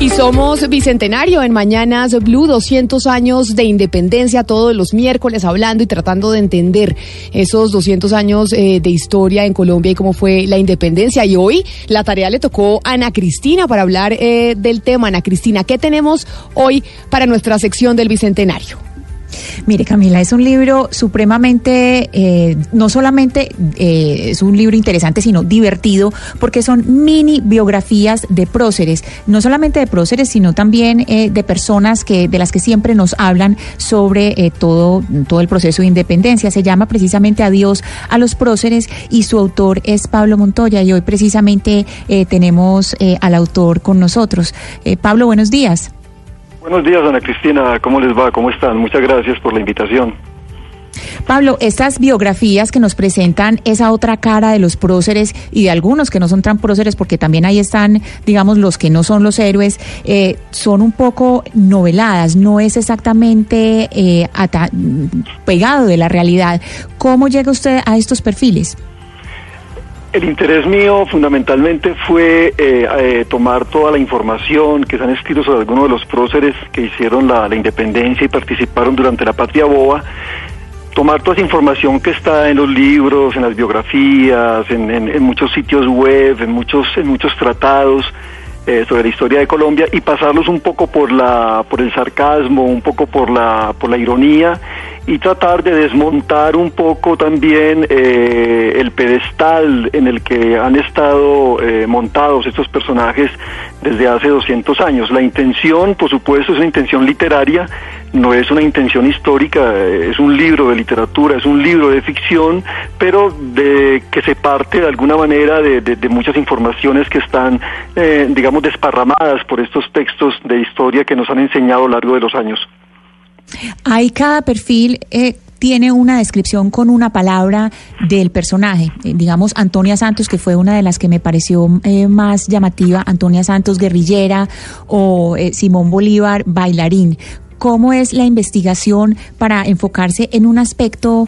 Y somos Bicentenario en Mañanas Blue, 200 años de independencia, todos los miércoles hablando y tratando de entender esos 200 años eh, de historia en Colombia y cómo fue la independencia. Y hoy la tarea le tocó a Ana Cristina para hablar eh, del tema. Ana Cristina, ¿qué tenemos hoy para nuestra sección del Bicentenario? Mire, Camila, es un libro supremamente, eh, no solamente eh, es un libro interesante, sino divertido, porque son mini biografías de próceres, no solamente de próceres, sino también eh, de personas que, de las que siempre nos hablan sobre todo, todo el proceso de independencia. Se llama precisamente Adiós a los próceres y su autor es Pablo Montoya y hoy precisamente tenemos al autor con nosotros. Pablo, buenos días. Buenos días, Ana Cristina. ¿Cómo les va? ¿Cómo están? Muchas gracias por la invitación. Pablo, estas biografías que nos presentan esa otra cara de los próceres y de algunos que no son tan próceres, porque también ahí están, digamos, los que no son los héroes, eh, son un poco noveladas, no es exactamente eh, pegado de la realidad. ¿Cómo llega usted a estos perfiles? El interés mío fundamentalmente fue eh, eh, tomar toda la información que se han escrito sobre algunos de los próceres que hicieron la, independencia y participaron durante la Patria Boba, tomar toda esa información que está en los libros, en las biografías, en, muchos sitios web, en muchos, en muchos tratados eh, sobre la historia de Colombia y pasarlos un poco por, la, por el sarcasmo, un poco por la, por la ironía y tratar de desmontar un poco también eh, el pedestal en el que han estado eh, montados estos personajes desde hace 200 años. La intención, por supuesto, es una intención literaria, no es una intención histórica, eh, es un libro de literatura, es un libro de ficción, pero de que se parte de alguna manera de, de muchas informaciones que están, digamos, desparramadas por estos textos de historia que nos han enseñado a lo largo de los años. Hay cada perfil. Eh, tiene una descripción con una palabra del personaje. Eh, digamos, Antonia Santos, que fue una de las que me pareció eh, más llamativa, Antonia Santos, guerrillera, o Simón Bolívar, bailarín. ¿Cómo es la investigación para enfocarse en un aspecto,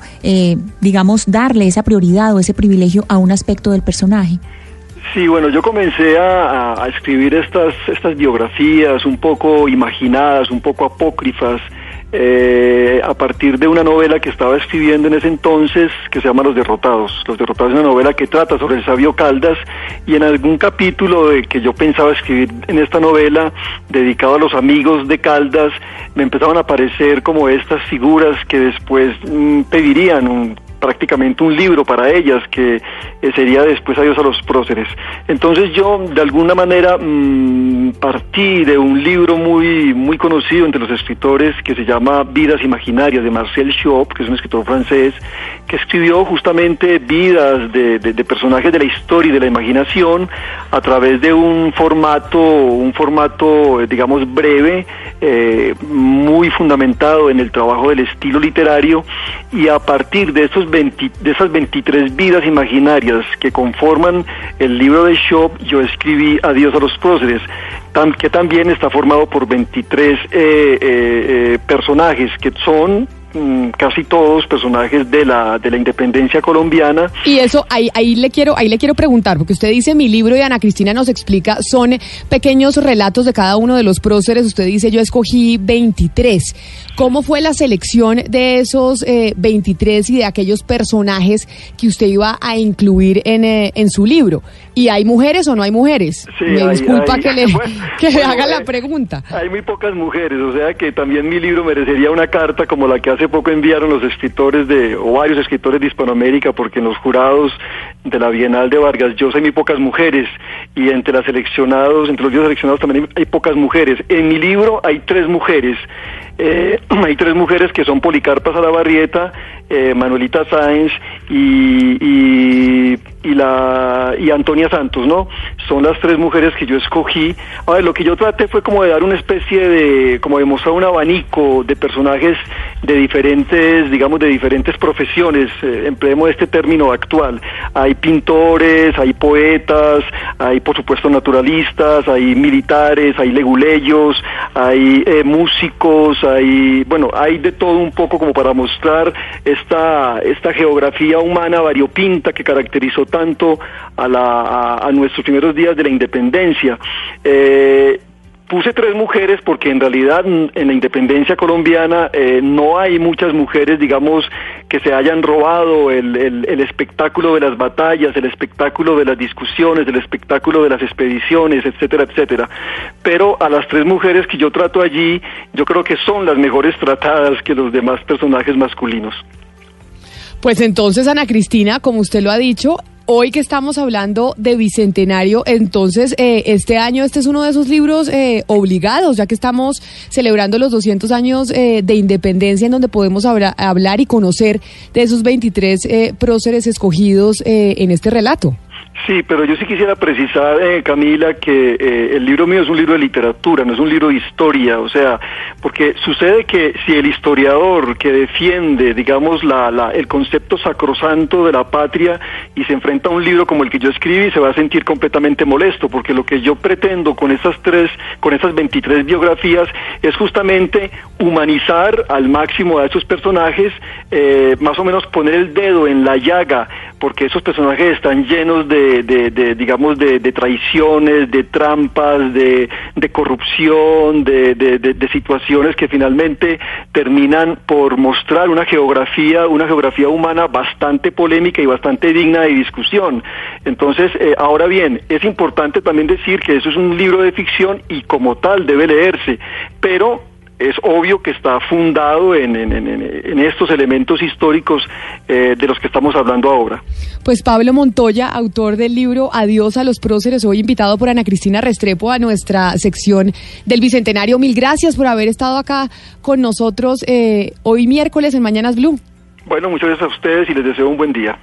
digamos, darle esa prioridad o ese privilegio a un aspecto del personaje? Sí, bueno, yo comencé a, a escribir estas, estas biografías un poco imaginadas, un poco apócrifas, eh, a partir de una novela que estaba escribiendo en ese entonces que se llama Los Derrotados. Los Derrotados es una novela que trata sobre el sabio Caldas y en algún capítulo de que yo pensaba escribir en esta novela dedicado a los amigos de Caldas me empezaban a aparecer como estas figuras que después mm, pedirían un prácticamente un libro para ellas que eh, sería después Adiós a los próceres. Entonces yo de alguna manera mm, partí de un libro muy, muy conocido entre los escritores que se llama Vidas Imaginarias de Marcel Chop, que es un escritor francés, que escribió justamente vidas de, de, personajes de la historia y de la imaginación a través de un formato, un formato digamos breve, eh, muy fundamentado en el trabajo del estilo literario y a partir de de esas 23 vidas imaginarias que conforman el libro de Shop, yo escribí Adiós a los próceres, que también está formado por 23 eh, eh, eh, personajes que son casi todos personajes de la de la independencia colombiana. Y eso ahí ahí le quiero ahí le quiero preguntar porque usted dice mi libro y Ana Cristina nos explica son pequeños relatos de cada uno de los próceres. Usted dice yo escogí 23. ¿Cómo fue la selección de esos 23 y de aquellos personajes que usted iba a incluir en, en su libro? ¿Y hay mujeres o no hay mujeres? Me disculpa que le, que haga la pregunta. Hay muy pocas mujeres, o sea que también mi libro merecería una carta como la que hace poco enviaron los escritores de, o varios escritores de Hispanoamérica, porque en los jurados de la Bienal de Vargas yo sé muy pocas mujeres y entre las seleccionados, entre los libros seleccionados también hay, pocas mujeres. En mi libro hay tres mujeres. Eh, hay tres mujeres que son Policarpa Salabarrieta, eh, Manuelita Sáenz y, y, la, y Antonia Santos, ¿no? Son las tres mujeres que yo escogí. A ver, lo que yo traté fue como de dar una especie de, como de mostrar un abanico de personajes de diferentes, digamos, de diferentes profesiones, eh, empleemos este término actual. Pintores, hay poetas, hay por supuesto naturalistas, hay militares, hay leguleyos, hay eh, músicos, hay, bueno, hay de todo un poco como para mostrar esta, esta geografía humana variopinta que caracterizó tanto a, la, a, nuestros primeros días de la independencia. Eh, Puse tres mujeres porque en realidad en la independencia colombiana eh, no hay muchas mujeres, digamos, que se hayan robado el, el, espectáculo de las batallas, el espectáculo de las discusiones, el espectáculo de las expediciones, etcétera, etcétera. Pero a las tres mujeres que yo trato allí, yo creo que son las mejores tratadas que los demás personajes masculinos. Pues entonces, Ana Cristina, como usted lo ha dicho, hoy que estamos hablando de Bicentenario, entonces eh, este año este es uno de esos libros eh, obligados, ya que estamos celebrando los 200 años eh, de independencia en donde podemos hablar y conocer de esos 23 próceres escogidos en este relato. Sí, pero yo sí quisiera precisar, eh, Camila, que eh, el libro mío es un libro de literatura, no es un libro de historia, o sea, porque sucede que si el historiador que defiende, digamos, la, la, el concepto sacrosanto de la patria y se enfrenta a un libro como el que yo escribí, se va a sentir completamente molesto, porque lo que yo pretendo con esas tres, con esas 23 biografías es justamente humanizar al máximo a esos personajes, eh, más o menos poner el dedo en la llaga, porque esos personajes están llenos de de, digamos, de, traiciones, de trampas, de, corrupción, de, situaciones que finalmente terminan por mostrar una geografía, una geografía humana bastante polémica y bastante digna de discusión. Entonces, eh, ahora bien, es importante también decir que eso es un libro de ficción y como tal debe leerse, pero es obvio que está fundado en, estos elementos históricos eh, de los que estamos hablando ahora. Pues Pablo Montoya, autor del libro Adiós a los próceres, hoy invitado por Ana Cristina Restrepo a nuestra sección del Bicentenario. Mil gracias por haber estado acá con nosotros eh, hoy miércoles en Mañanas Blue. Bueno, muchas gracias a ustedes y les deseo un buen día.